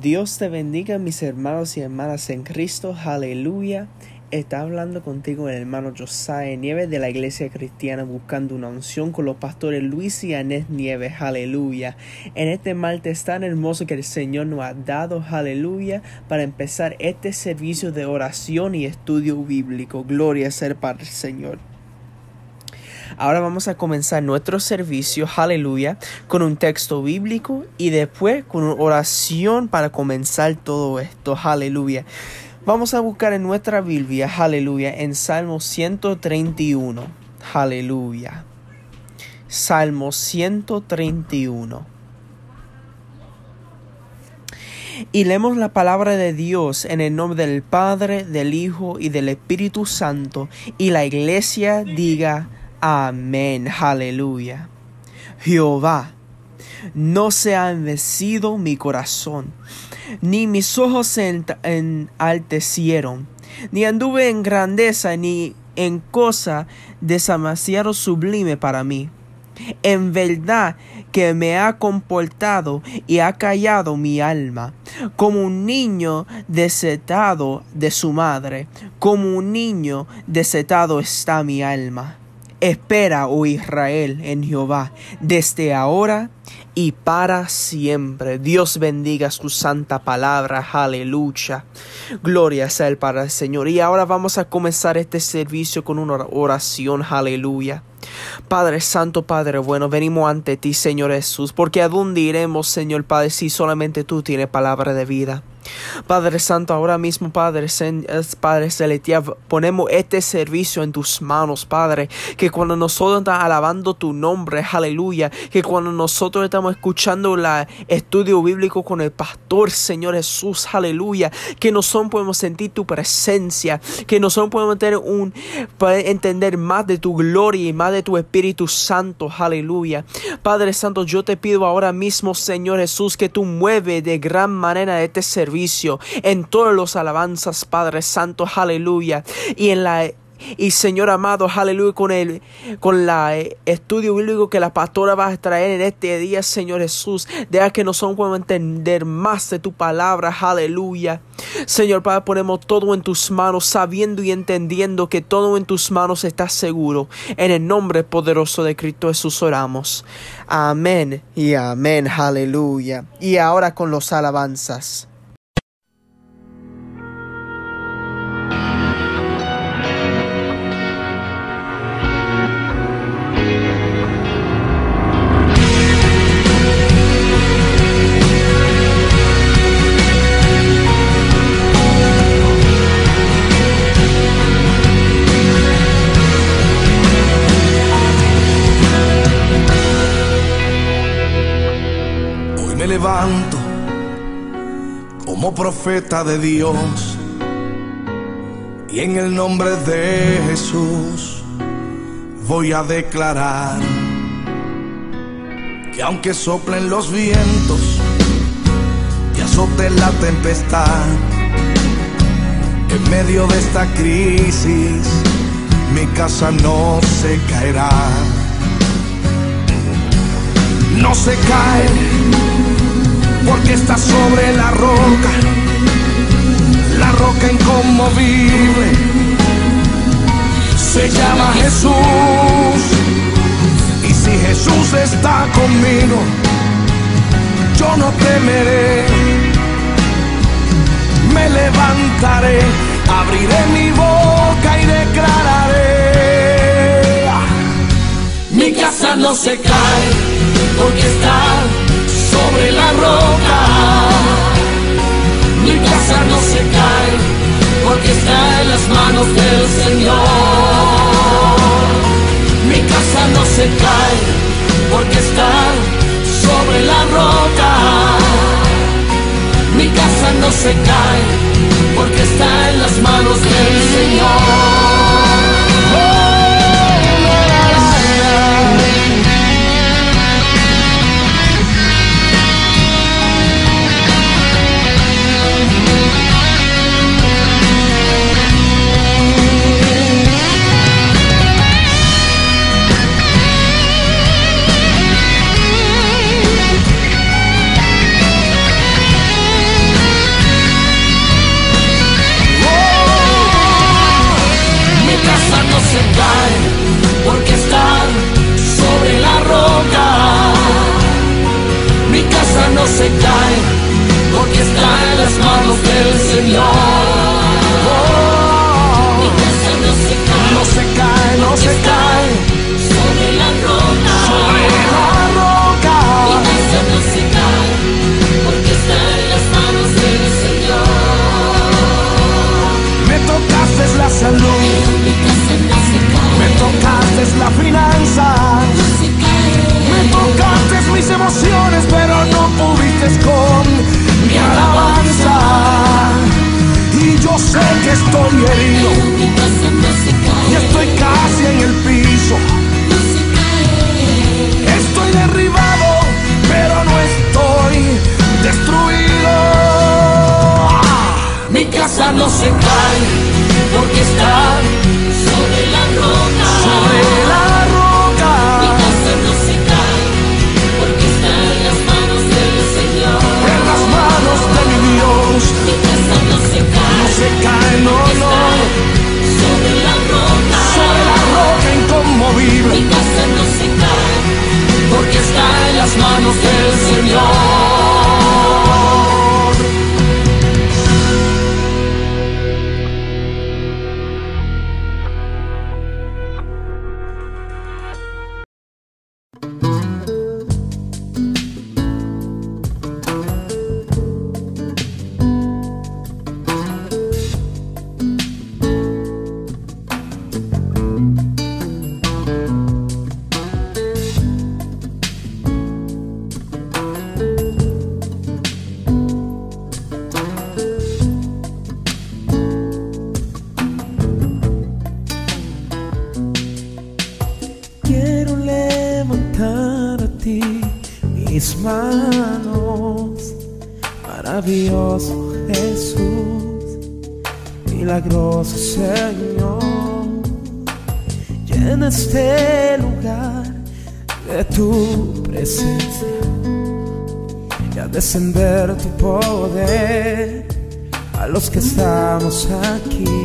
Dios te bendiga, mis hermanos y hermanas en Cristo. Aleluya. Está hablando contigo el hermano Josiah Nieves de la Iglesia Cristiana buscando una unción con los pastores Luis y Anés Nieves. Aleluya. En este martes tan hermoso que el Señor nos ha dado. Aleluya. Para empezar este servicio de oración y estudio bíblico. Gloria ser para el Señor. Ahora vamos a comenzar nuestro servicio, aleluya, con un texto bíblico y después con una oración para comenzar todo esto, aleluya. Vamos a buscar en nuestra Biblia, aleluya, en Salmo 131, aleluya. Salmo 131. Y leemos la palabra de Dios en el nombre del Padre, del Hijo y del Espíritu Santo. Y la iglesia diga, Amén, aleluya. Jehová, no se ha envecido mi corazón, ni mis ojos se enaltecieron, ni anduve en grandeza, ni en cosa demasiado sublime para mí. En verdad que me ha comportado y ha callado mi alma, como un niño desetado de su madre, como un niño desetado está mi alma. Espera, oh Israel, en Jehová, desde ahora y para siempre. Dios bendiga su santa palabra. Aleluya. Gloria sea el para el Señor. Y ahora vamos a comenzar este servicio con una oración. Aleluya. Padre Santo, Padre bueno, venimos ante ti, Señor Jesús, porque a dónde iremos, Señor Padre, si solamente tú tienes palabra de vida. Padre Santo, ahora mismo, Padre, Padre Celestial, ponemos este servicio en tus manos, Padre, que cuando nosotros estamos alabando tu nombre, aleluya, que cuando nosotros estamos escuchando el estudio bíblico con el pastor, Señor Jesús, aleluya, que nosotros podemos sentir tu presencia, que nosotros podemos tener un, entender más de tu gloria y más de tu Espíritu Santo, aleluya. Padre Santo, yo te pido ahora mismo, Señor Jesús, que tú mueves de gran manera este servicio en todos los alabanzas, Padre Santo, aleluya. Y en la y Señor amado, aleluya, con el con la eh, estudio bíblico que la pastora va a traer en este día, Señor Jesús, deja que nosotros podamos entender más de tu palabra, aleluya. Señor Padre, ponemos todo en tus manos, sabiendo y entendiendo que todo en tus manos está seguro. En el nombre poderoso de Cristo Jesús oramos. Amén y amén, aleluya. Y ahora con los alabanzas. Como profeta de Dios y en el nombre de Jesús voy a declarar que aunque soplen los vientos y azote la tempestad, en medio de esta crisis mi casa no se caerá. No se cae porque está sobre la roca, la roca inconmovible. Se llama Jesús. Y si Jesús está conmigo, yo no temeré. Me levantaré, abriré mi boca y declararé. Mi casa no se cae porque está sobre la roca. Mi casa no se cae porque está en las manos del Señor. Mi casa no se cae porque está sobre la roca. Mi casa no se cae porque está en las manos del Señor. Estamos aquí.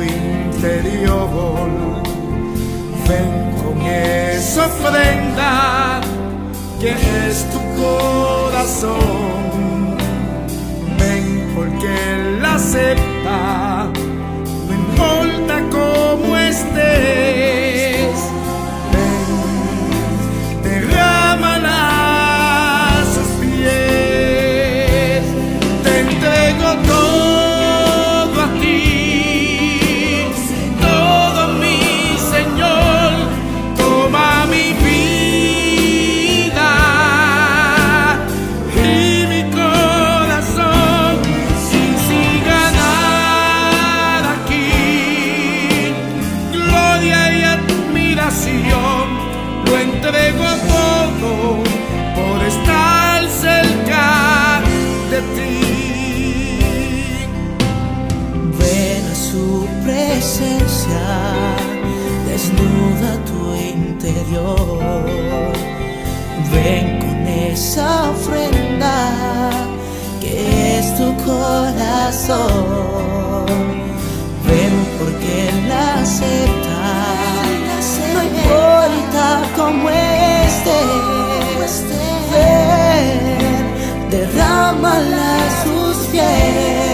interior. Ven con esa ofrenda que es tu corazón. Ven porque la acepta, no importa cómo esté esa ofrenda que es tu corazón. Vemos porque la acepta, no importa cómo esté, derrámala a sus pies.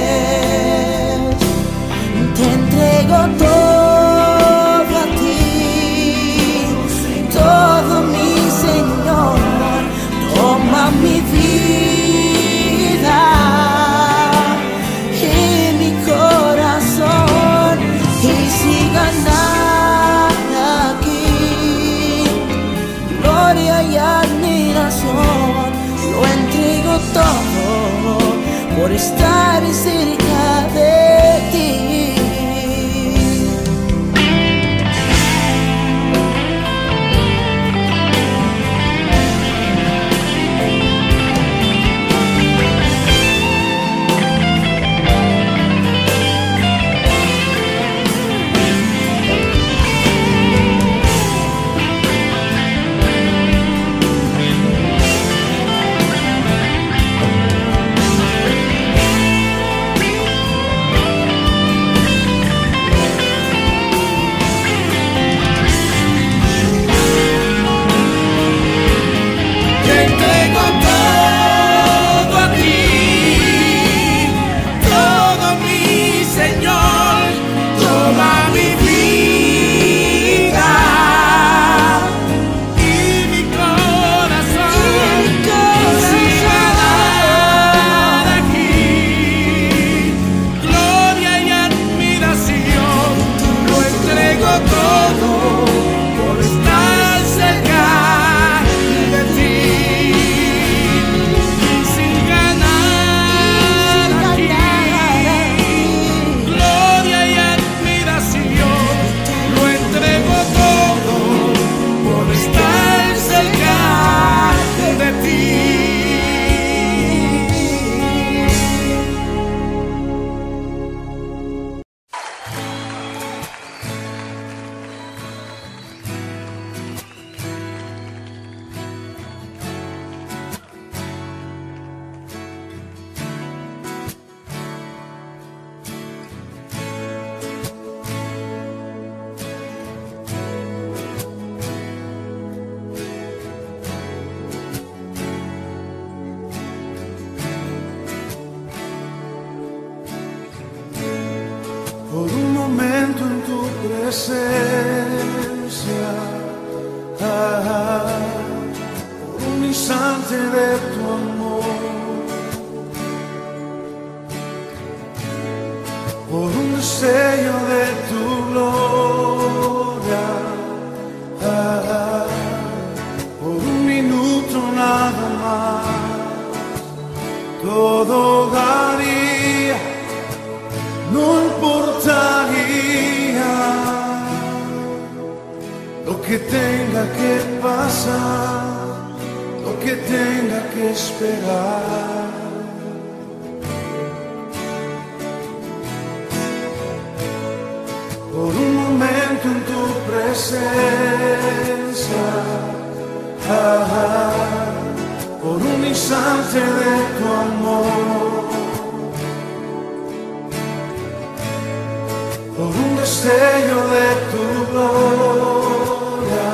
por un destello de tu gloria,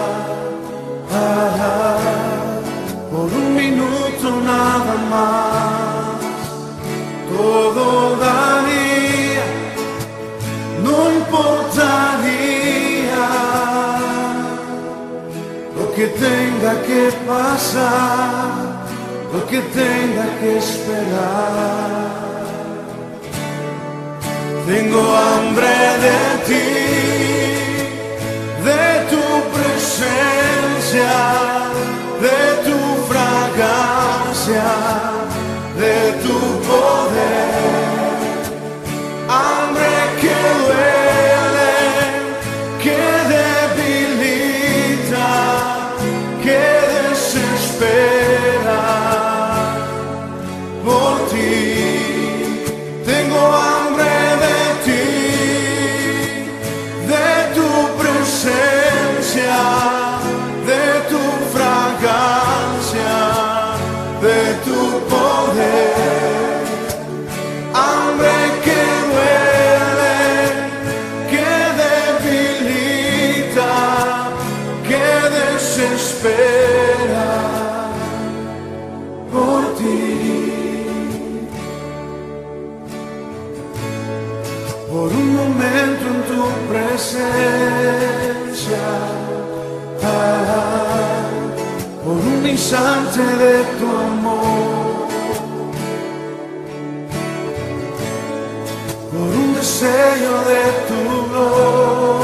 por un minuto nada más, todo daría, no importaría. Lo que tenga que pasar, lo que tenga que esperar. Tengo hambre de ti, de tu presencia, de tu fragancia, de tu poder. de tu amor. Por un deseo de tu gloria.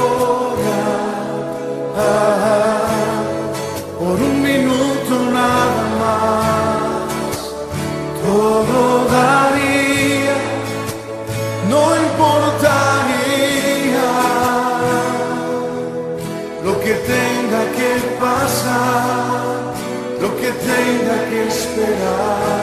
tem que esperar.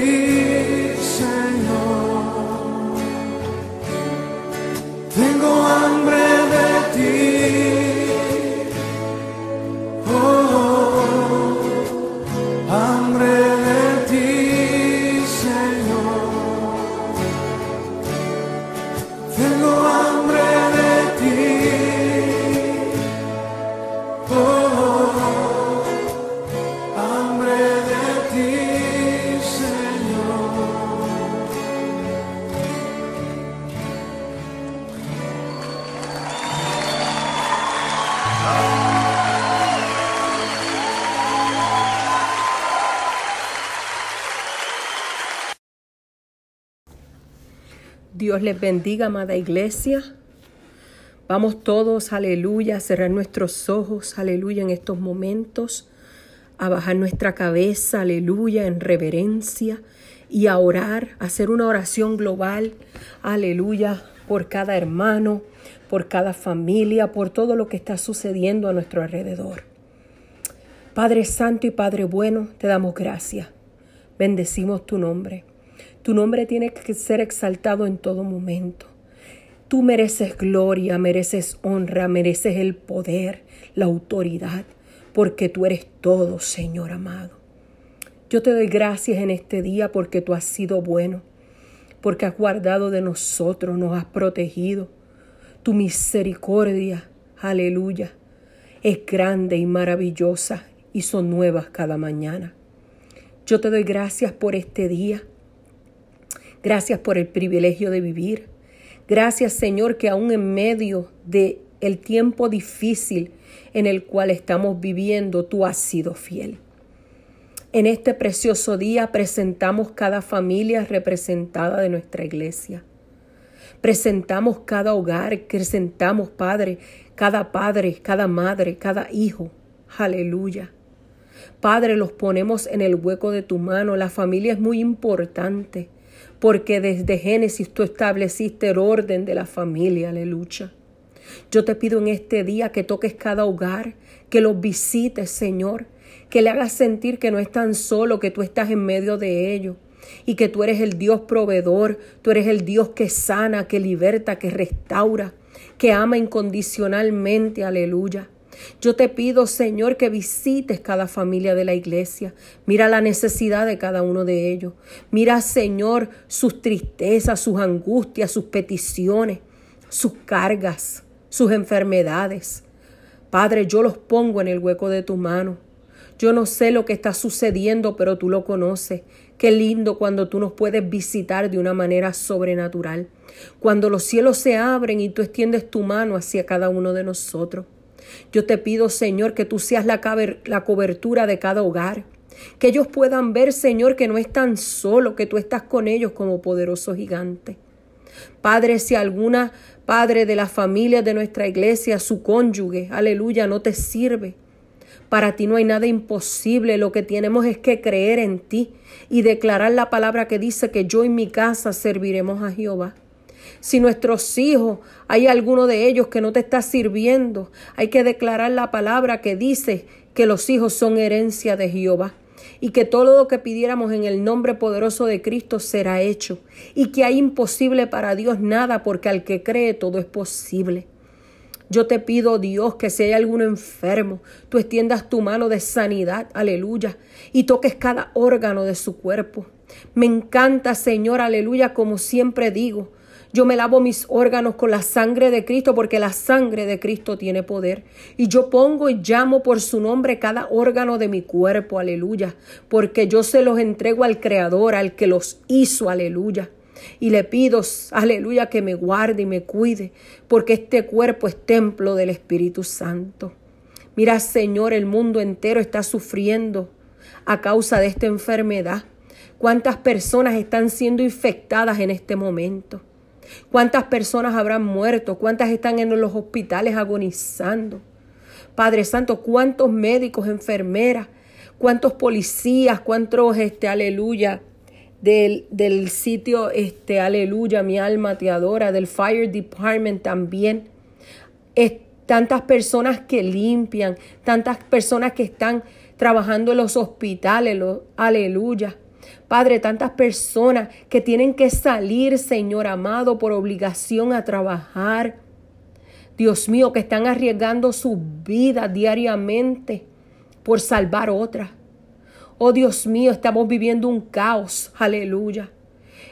see. Dios les bendiga, amada iglesia. Vamos todos, aleluya, a cerrar nuestros ojos, aleluya, en estos momentos, a bajar nuestra cabeza, aleluya, en reverencia y a orar, a hacer una oración global, aleluya, por cada hermano, por cada familia, por todo lo que está sucediendo a nuestro alrededor. Padre Santo y Padre Bueno, te damos gracias. Bendecimos tu nombre. Tu nombre tiene que ser exaltado en todo momento. Tú mereces gloria, mereces honra, mereces el poder, la autoridad, porque tú eres todo, Señor amado. Yo te doy gracias en este día porque tú has sido bueno, porque has guardado de nosotros, nos has protegido. Tu misericordia, aleluya, es grande y maravillosa y son nuevas cada mañana. Yo te doy gracias por este día. Gracias por el privilegio de vivir. Gracias, Señor, que aún en medio de el tiempo difícil en el cual estamos viviendo, tú has sido fiel. En este precioso día presentamos cada familia representada de nuestra iglesia. Presentamos cada hogar, presentamos, Padre, cada padre, cada madre, cada hijo. Aleluya. Padre, los ponemos en el hueco de tu mano. La familia es muy importante porque desde Génesis tú estableciste el orden de la familia, aleluya. Yo te pido en este día que toques cada hogar, que los visites, Señor, que le hagas sentir que no están solo, que tú estás en medio de ellos y que tú eres el Dios proveedor, tú eres el Dios que sana, que liberta, que restaura, que ama incondicionalmente, aleluya. Yo te pido, Señor, que visites cada familia de la iglesia. Mira la necesidad de cada uno de ellos. Mira, Señor, sus tristezas, sus angustias, sus peticiones, sus cargas, sus enfermedades. Padre, yo los pongo en el hueco de tu mano. Yo no sé lo que está sucediendo, pero tú lo conoces. Qué lindo cuando tú nos puedes visitar de una manera sobrenatural. Cuando los cielos se abren y tú extiendes tu mano hacia cada uno de nosotros. Yo te pido, Señor, que tú seas la, la cobertura de cada hogar. Que ellos puedan ver, Señor, que no están solos, que tú estás con ellos como poderoso gigante. Padre, si alguna padre de la familia de nuestra iglesia, su cónyuge, aleluya, no te sirve. Para ti no hay nada imposible, lo que tenemos es que creer en ti y declarar la palabra que dice que yo y mi casa serviremos a Jehová. Si nuestros hijos, hay alguno de ellos que no te está sirviendo, hay que declarar la palabra que dice que los hijos son herencia de Jehová y que todo lo que pidiéramos en el nombre poderoso de Cristo será hecho y que hay imposible para Dios nada porque al que cree todo es posible. Yo te pido, Dios, que si hay alguno enfermo, tú extiendas tu mano de sanidad, aleluya, y toques cada órgano de su cuerpo. Me encanta, Señor, aleluya, como siempre digo, yo me lavo mis órganos con la sangre de Cristo porque la sangre de Cristo tiene poder. Y yo pongo y llamo por su nombre cada órgano de mi cuerpo, aleluya. Porque yo se los entrego al Creador, al que los hizo, aleluya. Y le pido, aleluya, que me guarde y me cuide, porque este cuerpo es templo del Espíritu Santo. Mira, Señor, el mundo entero está sufriendo a causa de esta enfermedad. ¿Cuántas personas están siendo infectadas en este momento? ¿Cuántas personas habrán muerto? ¿Cuántas están en los hospitales agonizando? Padre Santo, ¿cuántos médicos, enfermeras, cuántos policías, cuántos, este, aleluya, del, del sitio, este, aleluya, mi alma te adora, del Fire Department también. tantas personas que limpian, tantas personas que están trabajando en los hospitales, aleluya. Padre, tantas personas que tienen que salir, Señor amado, por obligación a trabajar. Dios mío, que están arriesgando su vida diariamente por salvar otras. Oh Dios mío, estamos viviendo un caos. Aleluya.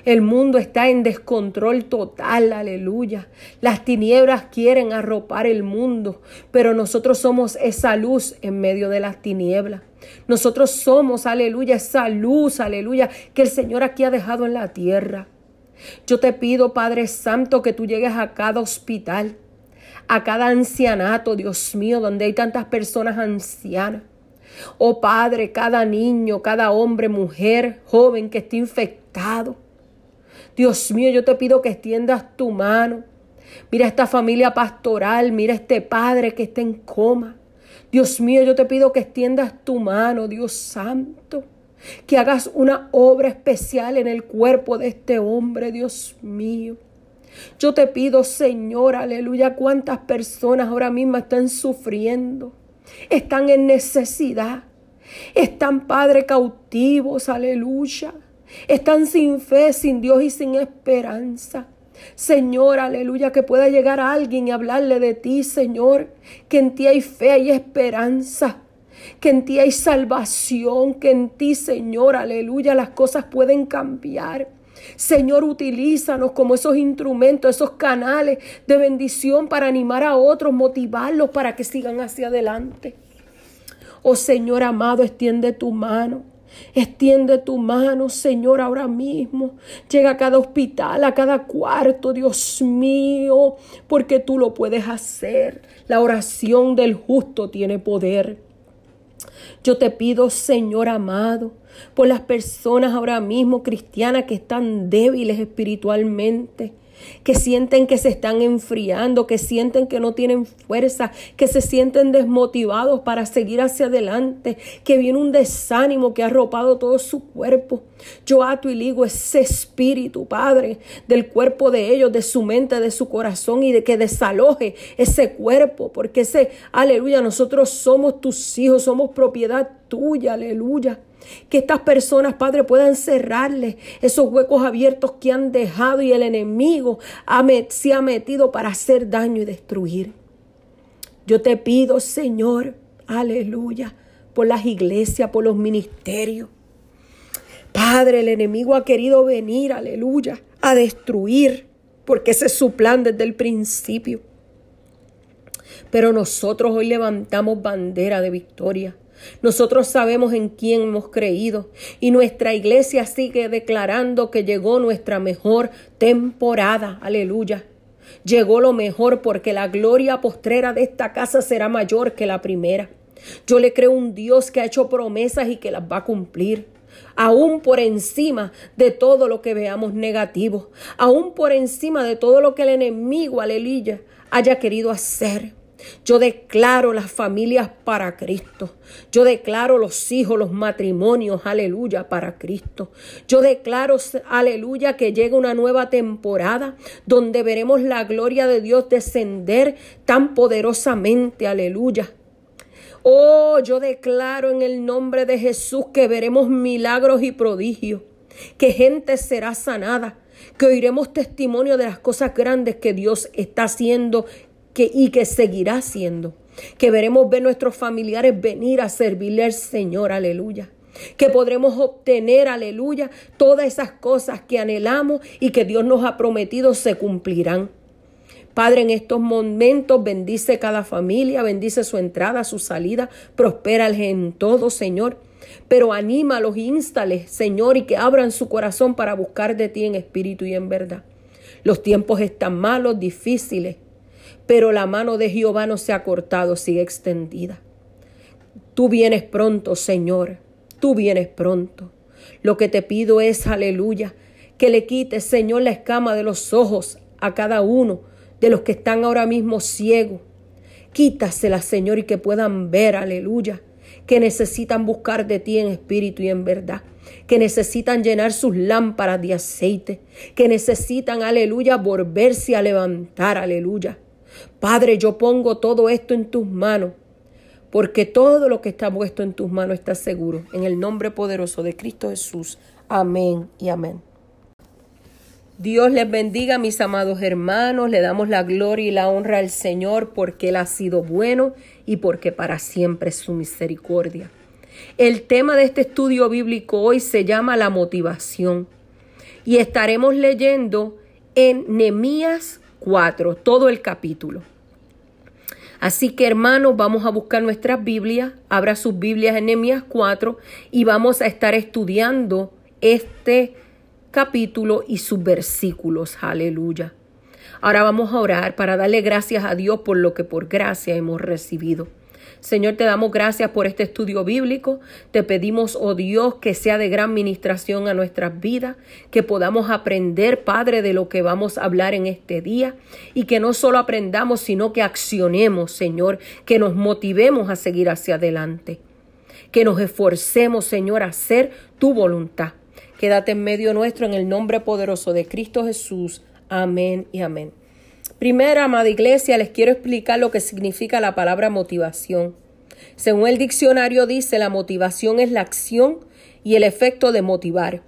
El mundo está en descontrol total, aleluya. Las tinieblas quieren arropar el mundo, pero nosotros somos esa luz en medio de las tinieblas. Nosotros somos, aleluya, esa luz, aleluya, que el Señor aquí ha dejado en la tierra. Yo te pido, Padre Santo, que tú llegues a cada hospital, a cada ancianato, Dios mío, donde hay tantas personas ancianas. Oh Padre, cada niño, cada hombre, mujer, joven que esté infectado. Dios mío, yo te pido que extiendas tu mano. Mira esta familia pastoral, mira este padre que está en coma. Dios mío, yo te pido que extiendas tu mano, Dios santo. Que hagas una obra especial en el cuerpo de este hombre, Dios mío. Yo te pido, Señor, aleluya, cuántas personas ahora mismo están sufriendo, están en necesidad, están, Padre, cautivos, aleluya, están sin fe, sin Dios y sin esperanza. Señor, aleluya, que pueda llegar a alguien y hablarle de ti, Señor, que en ti hay fe y esperanza, que en ti hay salvación, que en ti, Señor, aleluya, las cosas pueden cambiar. Señor, utilízanos como esos instrumentos, esos canales de bendición para animar a otros, motivarlos para que sigan hacia adelante. Oh Señor amado, extiende tu mano. Extiende tu mano, Señor, ahora mismo. Llega a cada hospital, a cada cuarto, Dios mío, porque tú lo puedes hacer. La oración del justo tiene poder. Yo te pido, Señor amado, por las personas ahora mismo cristianas que están débiles espiritualmente que sienten que se están enfriando, que sienten que no tienen fuerza, que se sienten desmotivados para seguir hacia adelante, que viene un desánimo que ha arropado todo su cuerpo. Yo ato y ligo ese espíritu, Padre, del cuerpo de ellos, de su mente, de su corazón y de que desaloje ese cuerpo, porque ese, aleluya, nosotros somos tus hijos, somos propiedad tuya, aleluya. Que estas personas, Padre, puedan cerrarle esos huecos abiertos que han dejado y el enemigo se ha metido para hacer daño y destruir. Yo te pido, Señor, aleluya, por las iglesias, por los ministerios. Padre, el enemigo ha querido venir, aleluya, a destruir, porque ese es su plan desde el principio. Pero nosotros hoy levantamos bandera de victoria. Nosotros sabemos en quién hemos creído y nuestra iglesia sigue declarando que llegó nuestra mejor temporada. Aleluya. Llegó lo mejor porque la gloria postrera de esta casa será mayor que la primera. Yo le creo un Dios que ha hecho promesas y que las va a cumplir. Aún por encima de todo lo que veamos negativo, aún por encima de todo lo que el enemigo, aleluya, haya querido hacer. Yo declaro las familias para Cristo. Yo declaro los hijos, los matrimonios, aleluya, para Cristo. Yo declaro, aleluya, que llega una nueva temporada donde veremos la gloria de Dios descender tan poderosamente, aleluya. Oh, yo declaro en el nombre de Jesús que veremos milagros y prodigios, que gente será sanada, que oiremos testimonio de las cosas grandes que Dios está haciendo que, y que seguirá haciendo. Que veremos ver nuestros familiares venir a servirle al Señor, aleluya. Que podremos obtener, aleluya, todas esas cosas que anhelamos y que Dios nos ha prometido se cumplirán. Padre, en estos momentos bendice cada familia, bendice su entrada, su salida, prospérales en todo, Señor. Pero anímalos, instales, Señor, y que abran su corazón para buscar de ti en espíritu y en verdad. Los tiempos están malos, difíciles, pero la mano de Jehová no se ha cortado, sigue extendida. Tú vienes pronto, Señor, tú vienes pronto. Lo que te pido es, aleluya, que le quites, Señor, la escama de los ojos a cada uno de los que están ahora mismo ciegos. Quítasela, Señor, y que puedan ver, aleluya, que necesitan buscar de ti en espíritu y en verdad, que necesitan llenar sus lámparas de aceite, que necesitan, aleluya, volverse a levantar, aleluya. Padre, yo pongo todo esto en tus manos, porque todo lo que está puesto en tus manos está seguro. En el nombre poderoso de Cristo Jesús. Amén y amén. Dios les bendiga, mis amados hermanos. Le damos la gloria y la honra al Señor porque Él ha sido bueno y porque para siempre es su misericordia. El tema de este estudio bíblico hoy se llama la motivación y estaremos leyendo en Nemías 4, todo el capítulo. Así que hermanos, vamos a buscar nuestras Biblias, abra sus Biblias en Nehemías 4 y vamos a estar estudiando este capítulo y sus versículos. Aleluya. Ahora vamos a orar para darle gracias a Dios por lo que por gracia hemos recibido. Señor, te damos gracias por este estudio bíblico. Te pedimos, oh Dios, que sea de gran ministración a nuestras vidas, que podamos aprender, Padre, de lo que vamos a hablar en este día y que no solo aprendamos, sino que accionemos, Señor, que nos motivemos a seguir hacia adelante, que nos esforcemos, Señor, a hacer tu voluntad. Quédate en medio nuestro en el nombre poderoso de Cristo Jesús. Amén y amén. Primera, amada iglesia, les quiero explicar lo que significa la palabra motivación. Según el diccionario dice, la motivación es la acción y el efecto de motivar.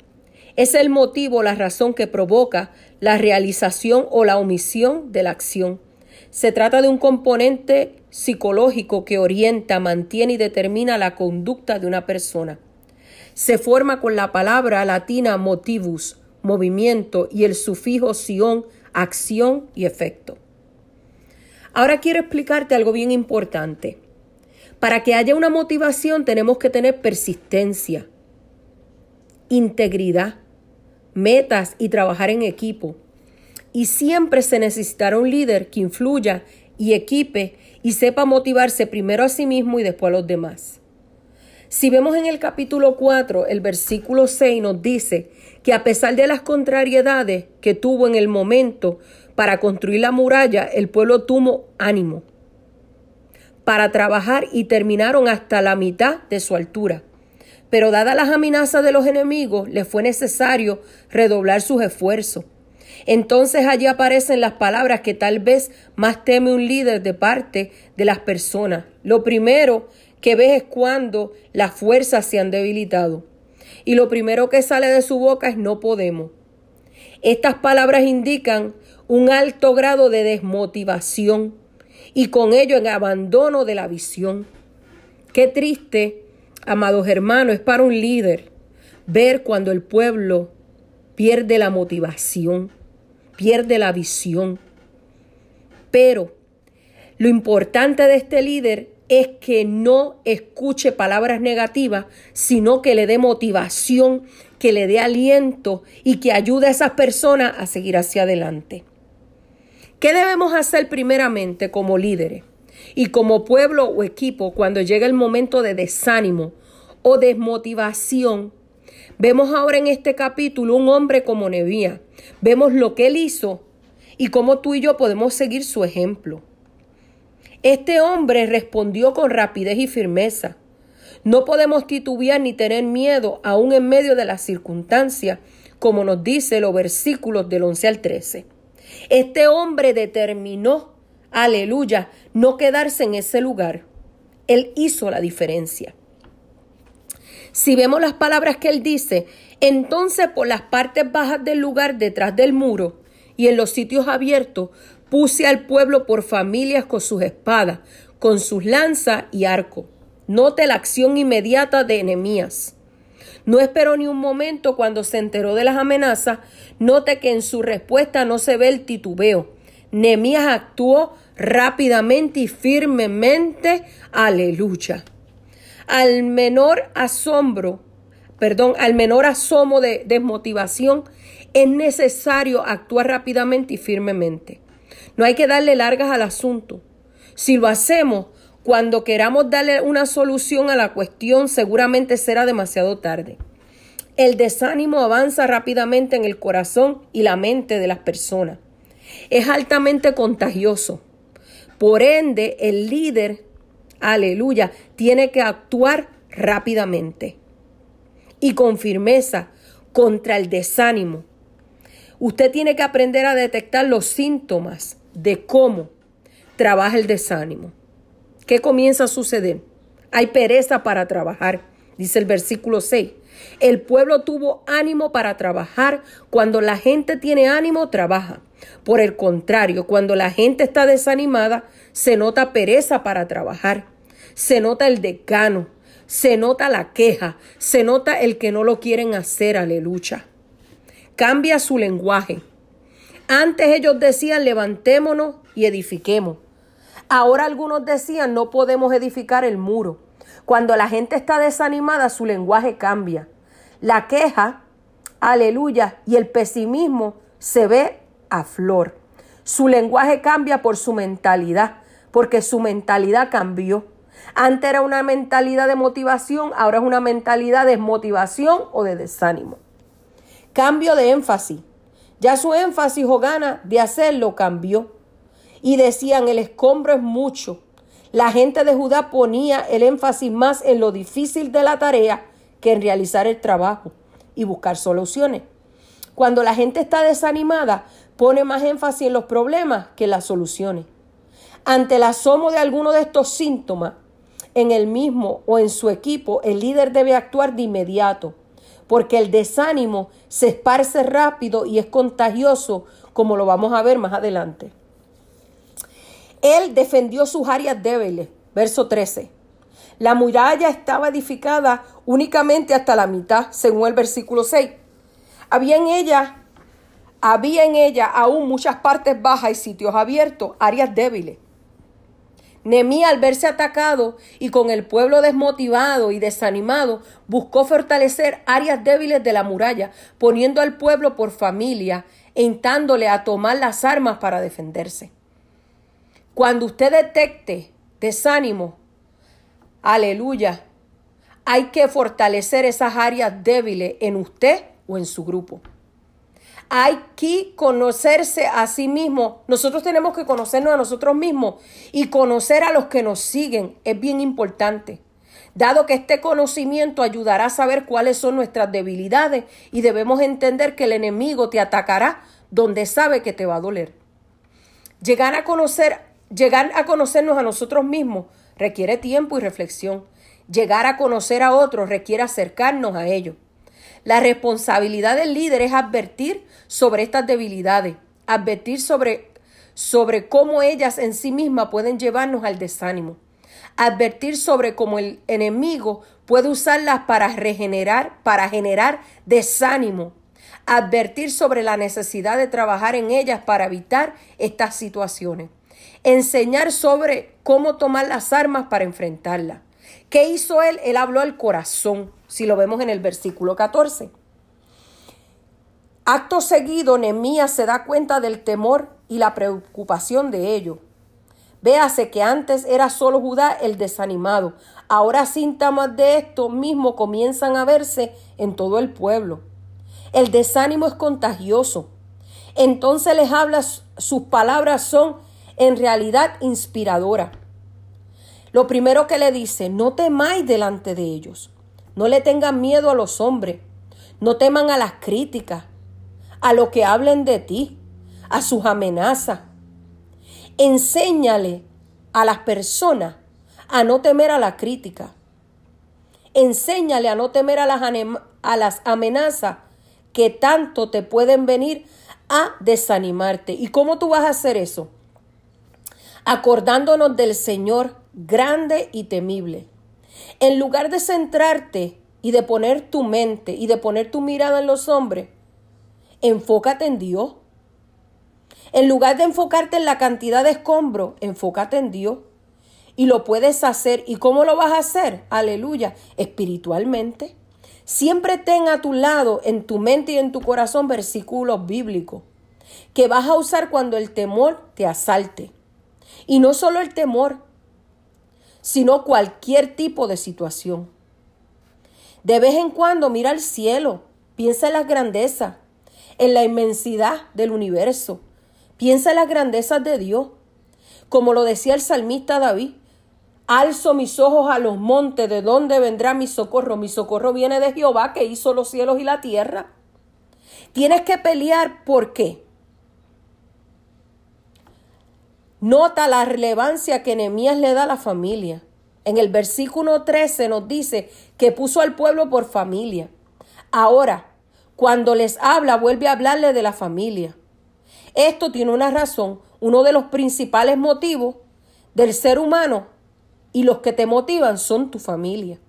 Es el motivo, la razón que provoca la realización o la omisión de la acción. Se trata de un componente psicológico que orienta, mantiene y determina la conducta de una persona. Se forma con la palabra latina motivus, movimiento, y el sufijo sion, acción y efecto. Ahora quiero explicarte algo bien importante. Para que haya una motivación tenemos que tener persistencia, integridad, metas y trabajar en equipo. Y siempre se necesitará un líder que influya y equipe y sepa motivarse primero a sí mismo y después a los demás. Si vemos en el capítulo 4, el versículo 6 nos dice que a pesar de las contrariedades que tuvo en el momento para construir la muralla, el pueblo tuvo ánimo para trabajar y terminaron hasta la mitad de su altura. Pero dadas las amenazas de los enemigos, les fue necesario redoblar sus esfuerzos. Entonces allí aparecen las palabras que tal vez más teme un líder de parte de las personas. Lo primero que ves es cuando las fuerzas se han debilitado. Y lo primero que sale de su boca es no podemos. Estas palabras indican un alto grado de desmotivación y con ello en abandono de la visión. Qué triste, amados hermanos, es para un líder ver cuando el pueblo pierde la motivación, pierde la visión. Pero lo importante de este líder es que no escuche palabras negativas, sino que le dé motivación, que le dé aliento y que ayude a esas personas a seguir hacia adelante. ¿Qué debemos hacer primeramente como líderes y como pueblo o equipo cuando llega el momento de desánimo o desmotivación? Vemos ahora en este capítulo un hombre como Nevía. Vemos lo que él hizo y cómo tú y yo podemos seguir su ejemplo. Este hombre respondió con rapidez y firmeza. No podemos titubear ni tener miedo, aún en medio de las circunstancias, como nos dice los versículos del 11 al 13. Este hombre determinó, aleluya, no quedarse en ese lugar. Él hizo la diferencia. Si vemos las palabras que él dice, entonces por las partes bajas del lugar detrás del muro y en los sitios abiertos Puse al pueblo por familias con sus espadas, con sus lanzas y arco. Note la acción inmediata de Enemías. No esperó ni un momento cuando se enteró de las amenazas. Note que en su respuesta no se ve el titubeo. Nehemías actuó rápidamente y firmemente. Aleluya. Al menor asombro, perdón, al menor asomo de desmotivación, es necesario actuar rápidamente y firmemente. No hay que darle largas al asunto. Si lo hacemos cuando queramos darle una solución a la cuestión, seguramente será demasiado tarde. El desánimo avanza rápidamente en el corazón y la mente de las personas. Es altamente contagioso. Por ende, el líder, aleluya, tiene que actuar rápidamente y con firmeza contra el desánimo. Usted tiene que aprender a detectar los síntomas de cómo trabaja el desánimo. ¿Qué comienza a suceder? Hay pereza para trabajar, dice el versículo 6. El pueblo tuvo ánimo para trabajar. Cuando la gente tiene ánimo, trabaja. Por el contrario, cuando la gente está desanimada, se nota pereza para trabajar. Se nota el decano, se nota la queja, se nota el que no lo quieren hacer, aleluya. Cambia su lenguaje. Antes ellos decían levantémonos y edifiquemos. Ahora algunos decían no podemos edificar el muro. Cuando la gente está desanimada, su lenguaje cambia. La queja, aleluya, y el pesimismo se ve a flor. Su lenguaje cambia por su mentalidad, porque su mentalidad cambió. Antes era una mentalidad de motivación, ahora es una mentalidad de desmotivación o de desánimo. Cambio de énfasis. Ya su énfasis o gana de hacerlo cambió. Y decían, el escombro es mucho. La gente de Judá ponía el énfasis más en lo difícil de la tarea que en realizar el trabajo y buscar soluciones. Cuando la gente está desanimada, pone más énfasis en los problemas que en las soluciones. Ante el asomo de alguno de estos síntomas, en el mismo o en su equipo, el líder debe actuar de inmediato, porque el desánimo se esparce rápido y es contagioso, como lo vamos a ver más adelante. Él defendió sus áreas débiles, verso 13. La muralla estaba edificada únicamente hasta la mitad, según el versículo 6. Había en ella, había en ella aún muchas partes bajas y sitios abiertos, áreas débiles. Nemí al verse atacado y con el pueblo desmotivado y desanimado, buscó fortalecer áreas débiles de la muralla, poniendo al pueblo por familia e instándole a tomar las armas para defenderse. Cuando usted detecte desánimo, aleluya, hay que fortalecer esas áreas débiles en usted o en su grupo hay que conocerse a sí mismo. Nosotros tenemos que conocernos a nosotros mismos y conocer a los que nos siguen. Es bien importante. Dado que este conocimiento ayudará a saber cuáles son nuestras debilidades y debemos entender que el enemigo te atacará donde sabe que te va a doler. Llegar a conocer, llegar a conocernos a nosotros mismos requiere tiempo y reflexión. Llegar a conocer a otros requiere acercarnos a ellos. La responsabilidad del líder es advertir sobre estas debilidades, advertir sobre, sobre cómo ellas en sí mismas pueden llevarnos al desánimo, advertir sobre cómo el enemigo puede usarlas para regenerar, para generar desánimo, advertir sobre la necesidad de trabajar en ellas para evitar estas situaciones, enseñar sobre cómo tomar las armas para enfrentarlas. ¿Qué hizo él? Él habló al corazón si lo vemos en el versículo 14. Acto seguido, Nehemías se da cuenta del temor y la preocupación de ello. Véase que antes era solo Judá el desanimado. Ahora síntomas de esto mismo comienzan a verse en todo el pueblo. El desánimo es contagioso. Entonces les habla, sus palabras son en realidad inspiradoras. Lo primero que le dice, no temáis delante de ellos. No le tengan miedo a los hombres. No teman a las críticas, a lo que hablen de ti, a sus amenazas. Enséñale a las personas a no temer a la crítica. Enséñale a no temer a las, a las amenazas que tanto te pueden venir a desanimarte. ¿Y cómo tú vas a hacer eso? Acordándonos del Señor grande y temible en lugar de centrarte y de poner tu mente y de poner tu mirada en los hombres, enfócate en Dios. En lugar de enfocarte en la cantidad de escombros, enfócate en Dios. Y lo puedes hacer. ¿Y cómo lo vas a hacer? Aleluya. Espiritualmente. Siempre ten a tu lado, en tu mente y en tu corazón, versículos bíblicos que vas a usar cuando el temor te asalte. Y no solo el temor, sino cualquier tipo de situación. De vez en cuando mira al cielo, piensa en las grandezas, en la inmensidad del universo, piensa en las grandezas de Dios. Como lo decía el salmista David, alzo mis ojos a los montes, ¿de dónde vendrá mi socorro? Mi socorro viene de Jehová que hizo los cielos y la tierra. Tienes que pelear, ¿por qué? Nota la relevancia que Nehemías le da a la familia. En el versículo 13 nos dice que puso al pueblo por familia. Ahora, cuando les habla, vuelve a hablarle de la familia. Esto tiene una razón, uno de los principales motivos del ser humano y los que te motivan son tu familia.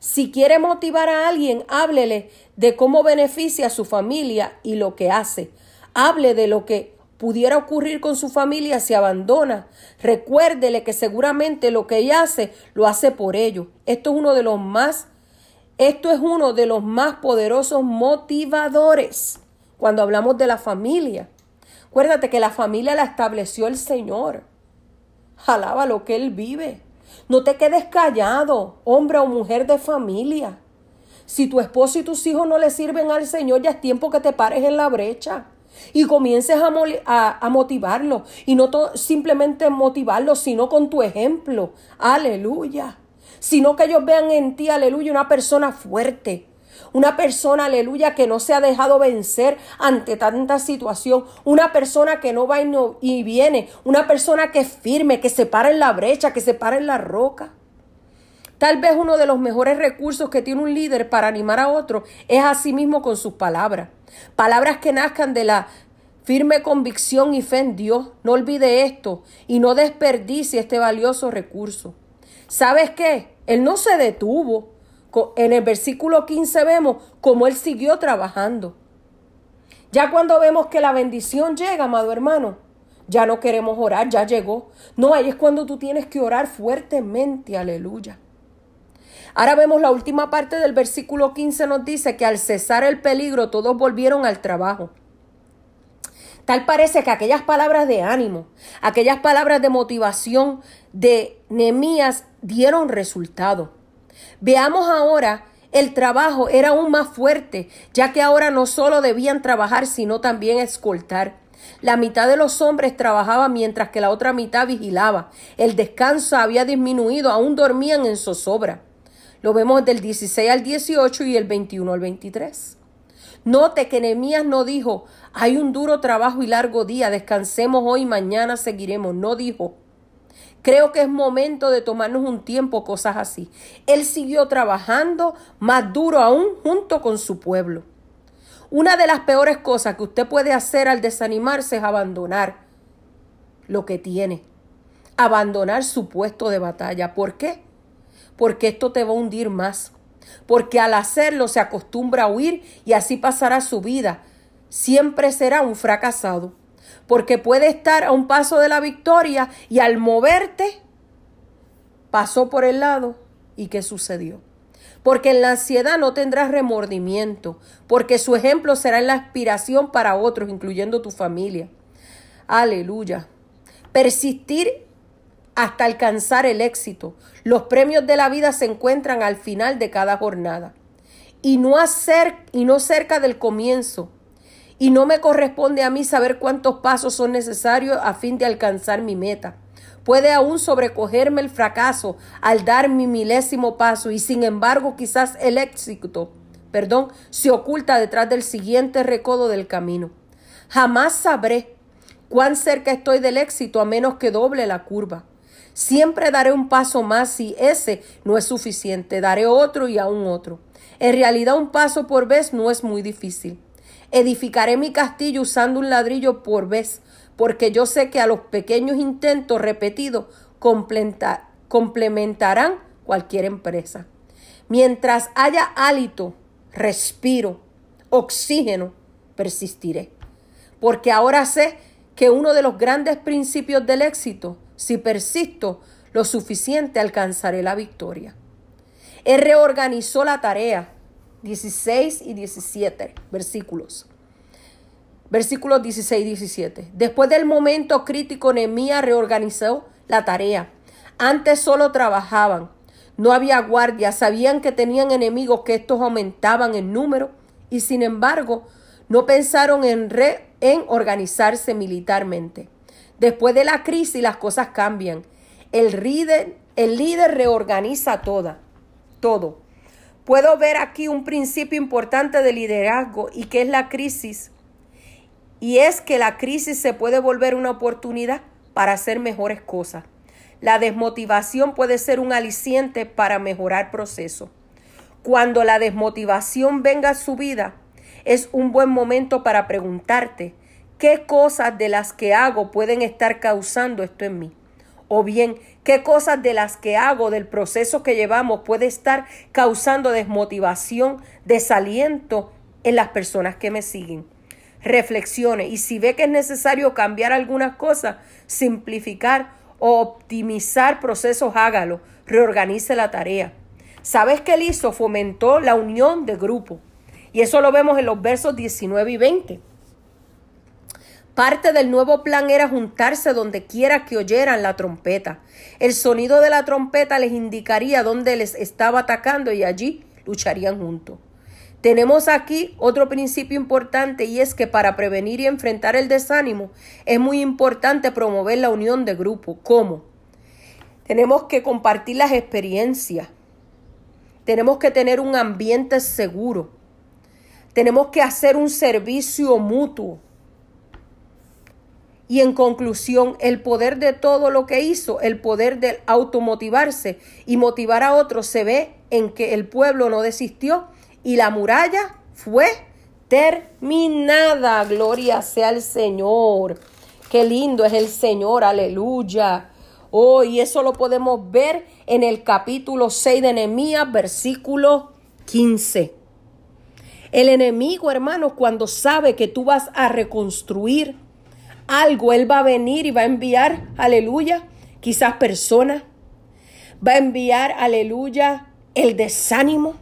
Si quiere motivar a alguien, háblele de cómo beneficia a su familia y lo que hace. Hable de lo que pudiera ocurrir con su familia si abandona, recuérdele que seguramente lo que ella hace lo hace por ello. Esto es uno de los más esto es uno de los más poderosos motivadores cuando hablamos de la familia. Acuérdate que la familia la estableció el Señor. Alaba lo que Él vive. No te quedes callado, hombre o mujer de familia. Si tu esposo y tus hijos no le sirven al Señor, ya es tiempo que te pares en la brecha y comiences a, a, a motivarlo. Y no simplemente motivarlo, sino con tu ejemplo. Aleluya. Sino que ellos vean en ti, aleluya, una persona fuerte. Una persona, aleluya, que no se ha dejado vencer ante tanta situación. Una persona que no va y, no, y viene. Una persona que es firme, que se para en la brecha, que se para en la roca. Tal vez uno de los mejores recursos que tiene un líder para animar a otro es a sí mismo con sus palabras. Palabras que nazcan de la firme convicción y fe en Dios. No olvide esto y no desperdicie este valioso recurso. ¿Sabes qué? Él no se detuvo. En el versículo 15 vemos cómo él siguió trabajando. Ya cuando vemos que la bendición llega, amado hermano, ya no queremos orar, ya llegó. No, ahí es cuando tú tienes que orar fuertemente, aleluya. Ahora vemos la última parte del versículo 15 nos dice que al cesar el peligro todos volvieron al trabajo. Tal parece que aquellas palabras de ánimo, aquellas palabras de motivación de Nehemías dieron resultado. Veamos ahora el trabajo era aún más fuerte, ya que ahora no solo debían trabajar, sino también escoltar. La mitad de los hombres trabajaba mientras que la otra mitad vigilaba. El descanso había disminuido, aún dormían en zozobra. Lo vemos del 16 al 18 y el 21 al 23. Note que Nehemías no dijo, hay un duro trabajo y largo día, descansemos hoy, mañana seguiremos. No dijo, creo que es momento de tomarnos un tiempo, cosas así. Él siguió trabajando más duro aún junto con su pueblo. Una de las peores cosas que usted puede hacer al desanimarse es abandonar lo que tiene, abandonar su puesto de batalla. ¿Por qué? Porque esto te va a hundir más. Porque al hacerlo se acostumbra a huir y así pasará su vida. Siempre será un fracasado. Porque puede estar a un paso de la victoria y al moverte pasó por el lado y qué sucedió. Porque en la ansiedad no tendrás remordimiento, porque su ejemplo será la inspiración para otros, incluyendo tu familia. Aleluya. Persistir hasta alcanzar el éxito. Los premios de la vida se encuentran al final de cada jornada y no, hacer, y no cerca del comienzo. Y no me corresponde a mí saber cuántos pasos son necesarios a fin de alcanzar mi meta. Puede aún sobrecogerme el fracaso al dar mi milésimo paso y sin embargo quizás el éxito, perdón, se oculta detrás del siguiente recodo del camino. Jamás sabré cuán cerca estoy del éxito a menos que doble la curva. Siempre daré un paso más si ese no es suficiente. Daré otro y aún otro. En realidad un paso por vez no es muy difícil. Edificaré mi castillo usando un ladrillo por vez, porque yo sé que a los pequeños intentos repetidos complementarán cualquier empresa. Mientras haya hálito, respiro, oxígeno, persistiré. Porque ahora sé que uno de los grandes principios del éxito si persisto lo suficiente, alcanzaré la victoria. Él reorganizó la tarea. 16 y 17 versículos. Versículos 16 y 17. Después del momento crítico, Nehemías reorganizó la tarea. Antes solo trabajaban. No había guardia. Sabían que tenían enemigos, que estos aumentaban en número. Y sin embargo, no pensaron en, en organizarse militarmente. Después de la crisis las cosas cambian. El líder, el líder reorganiza toda, todo. Puedo ver aquí un principio importante de liderazgo y que es la crisis. Y es que la crisis se puede volver una oportunidad para hacer mejores cosas. La desmotivación puede ser un aliciente para mejorar procesos. Cuando la desmotivación venga a su vida, es un buen momento para preguntarte qué cosas de las que hago pueden estar causando esto en mí. O bien, qué cosas de las que hago del proceso que llevamos puede estar causando desmotivación, desaliento en las personas que me siguen. Reflexione y si ve que es necesario cambiar algunas cosas, simplificar o optimizar procesos, hágalo. Reorganice la tarea. ¿Sabes qué él hizo? Fomentó la unión de grupo. Y eso lo vemos en los versos 19 y 20. Parte del nuevo plan era juntarse donde quiera que oyeran la trompeta. El sonido de la trompeta les indicaría dónde les estaba atacando y allí lucharían juntos. Tenemos aquí otro principio importante y es que para prevenir y enfrentar el desánimo es muy importante promover la unión de grupo. ¿Cómo? Tenemos que compartir las experiencias. Tenemos que tener un ambiente seguro. Tenemos que hacer un servicio mutuo. Y en conclusión, el poder de todo lo que hizo, el poder de automotivarse y motivar a otros se ve en que el pueblo no desistió y la muralla fue terminada. Gloria sea el Señor. Qué lindo es el Señor, aleluya. Oh, y eso lo podemos ver en el capítulo 6 de Nehemías, versículo 15. El enemigo, hermanos, cuando sabe que tú vas a reconstruir algo, él va a venir y va a enviar, aleluya, quizás personas, va a enviar, aleluya, el desánimo,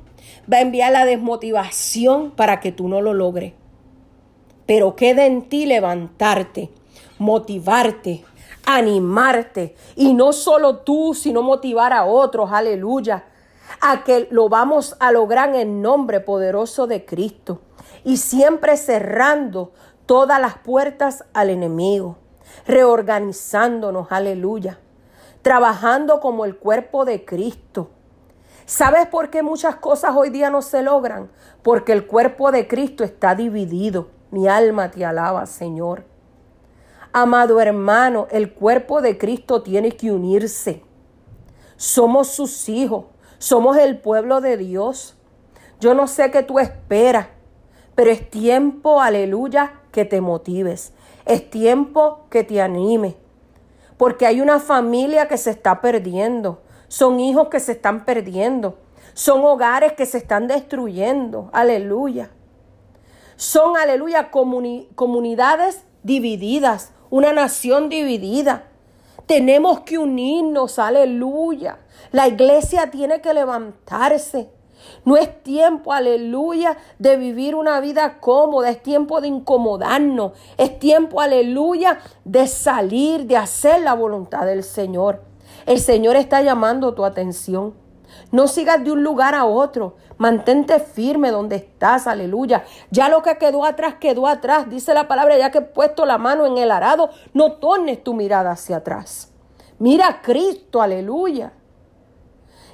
va a enviar la desmotivación para que tú no lo logres. Pero queda en ti levantarte, motivarte, animarte. Y no solo tú, sino motivar a otros, aleluya, a que lo vamos a lograr en nombre poderoso de Cristo. Y siempre cerrando todas las puertas al enemigo, reorganizándonos, aleluya, trabajando como el cuerpo de Cristo ¿Sabes por qué muchas cosas hoy día no se logran? Porque el cuerpo de Cristo está dividido. Mi alma te alaba, Señor. Amado hermano, el cuerpo de Cristo tiene que unirse. Somos sus hijos, somos el pueblo de Dios. Yo no sé qué tú esperas, pero es tiempo, aleluya, que te motives. Es tiempo que te anime. Porque hay una familia que se está perdiendo son hijos que se están perdiendo, son hogares que se están destruyendo, aleluya. Son, aleluya, comunidades divididas, una nación dividida. Tenemos que unirnos, aleluya. La iglesia tiene que levantarse. No es tiempo, aleluya, de vivir una vida cómoda, es tiempo de incomodarnos, es tiempo, aleluya, de salir, de hacer la voluntad del Señor. El Señor está llamando tu atención. No sigas de un lugar a otro. Mantente firme donde estás, aleluya. Ya lo que quedó atrás, quedó atrás. Dice la palabra, ya que he puesto la mano en el arado, no tornes tu mirada hacia atrás. Mira a Cristo, aleluya.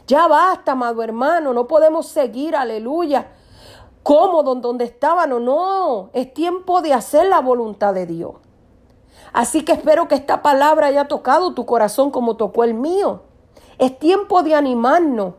Ya basta, amado hermano, no podemos seguir, aleluya. Cómodos donde estábamos, no. Es tiempo de hacer la voluntad de Dios. Así que espero que esta palabra haya tocado tu corazón como tocó el mío. Es tiempo de animarnos.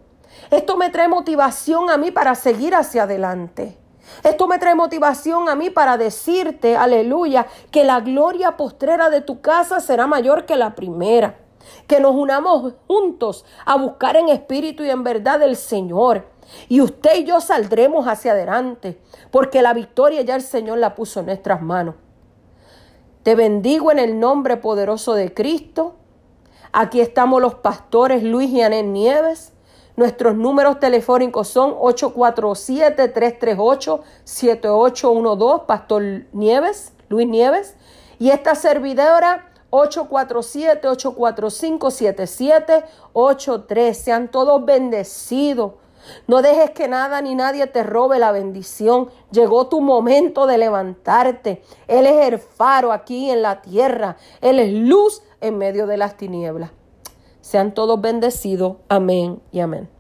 Esto me trae motivación a mí para seguir hacia adelante. Esto me trae motivación a mí para decirte, aleluya, que la gloria postrera de tu casa será mayor que la primera. Que nos unamos juntos a buscar en espíritu y en verdad el Señor. Y usted y yo saldremos hacia adelante, porque la victoria ya el Señor la puso en nuestras manos. Te bendigo en el nombre poderoso de Cristo. Aquí estamos los pastores Luis y Anel Nieves. Nuestros números telefónicos son 847-338-7812, Pastor Nieves, Luis Nieves. Y esta servidora 847-845-7783. Sean todos bendecidos no dejes que nada ni nadie te robe la bendición. Llegó tu momento de levantarte. Él es el faro aquí en la tierra. Él es luz en medio de las tinieblas. Sean todos bendecidos. Amén y amén.